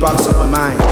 Where to my where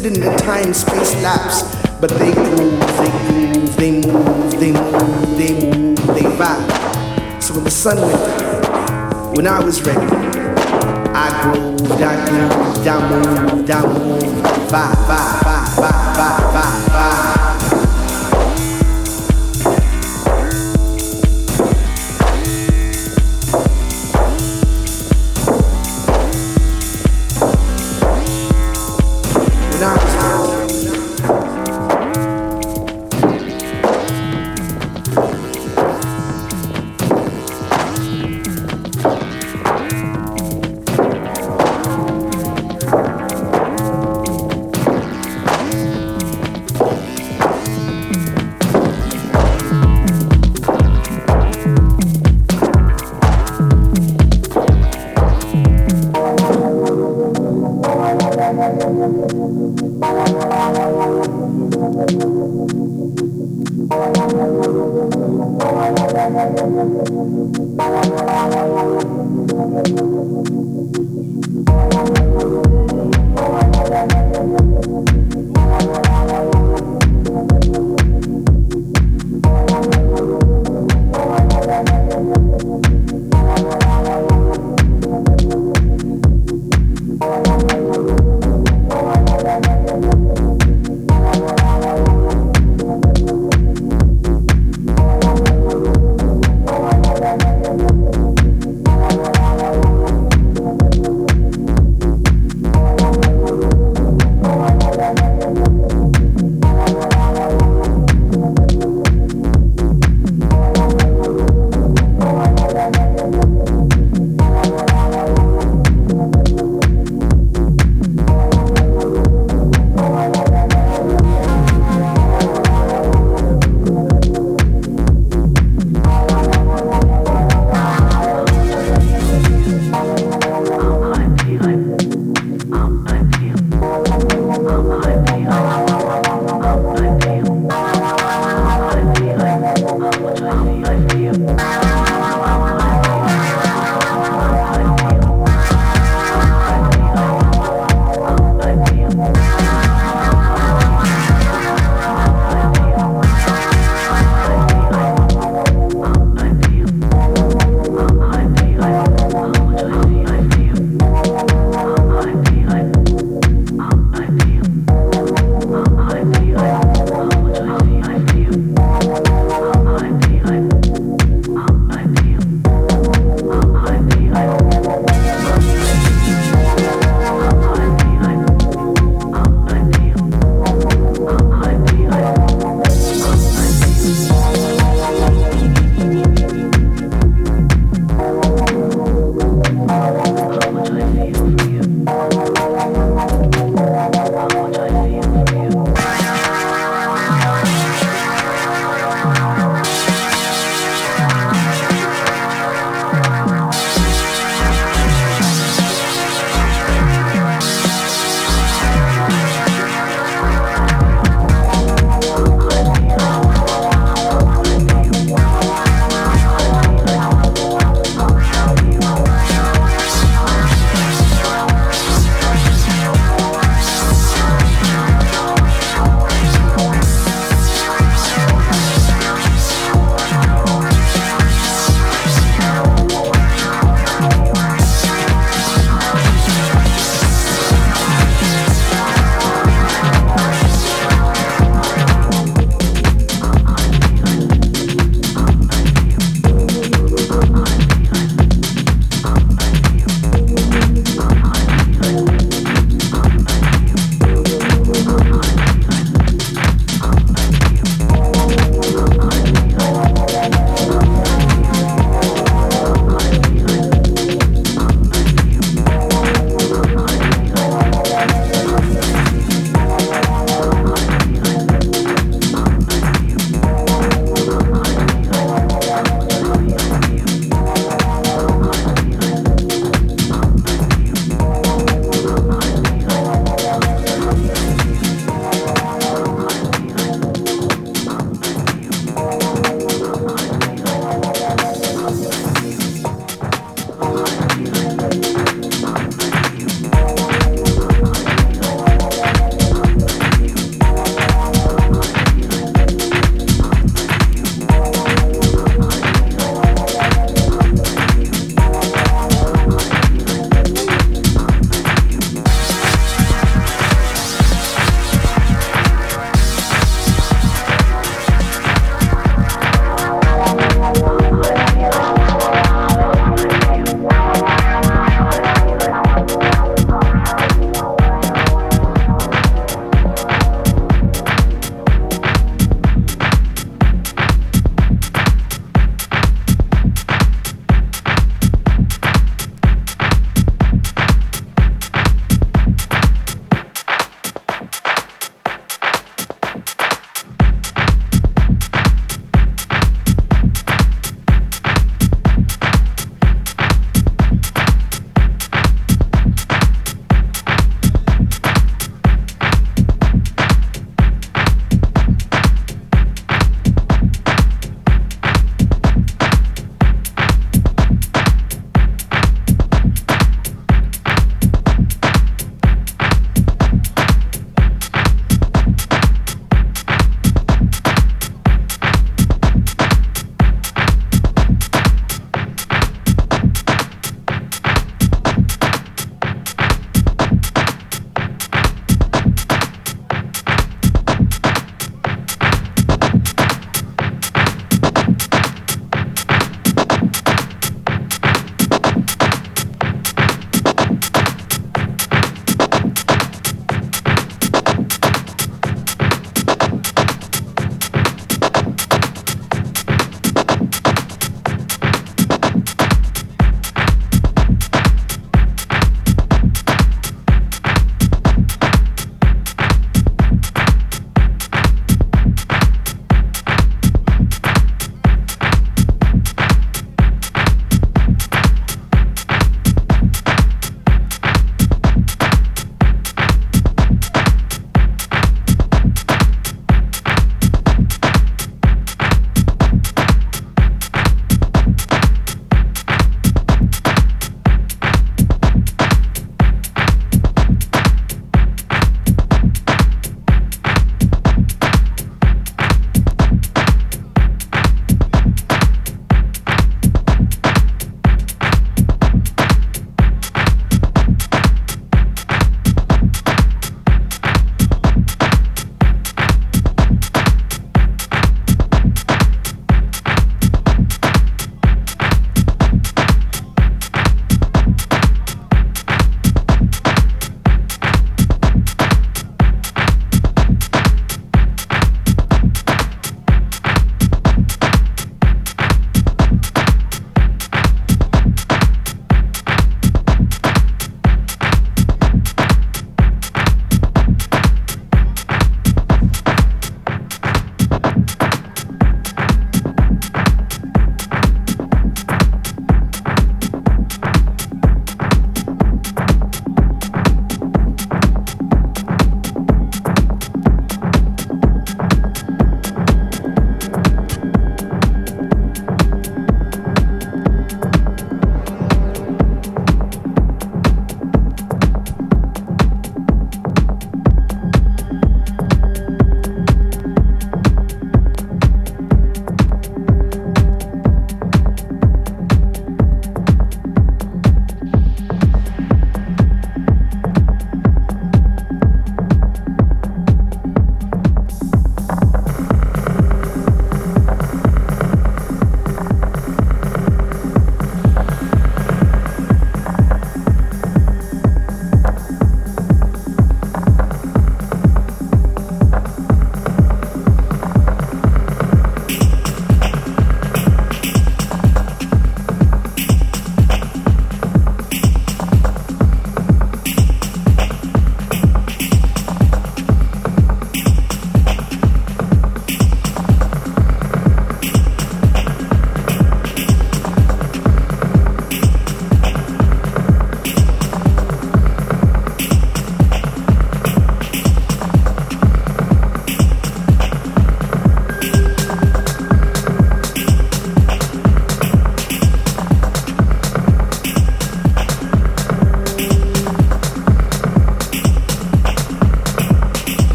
sit in the time space lapse, but they move, they move, they move, they move, they move, they vibe. So when the sun went down, when I was ready, I grooved, I grooved, I moved, I moved, vibe, vibe, vibe, vibe, vibe, vibe.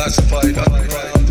classified underground.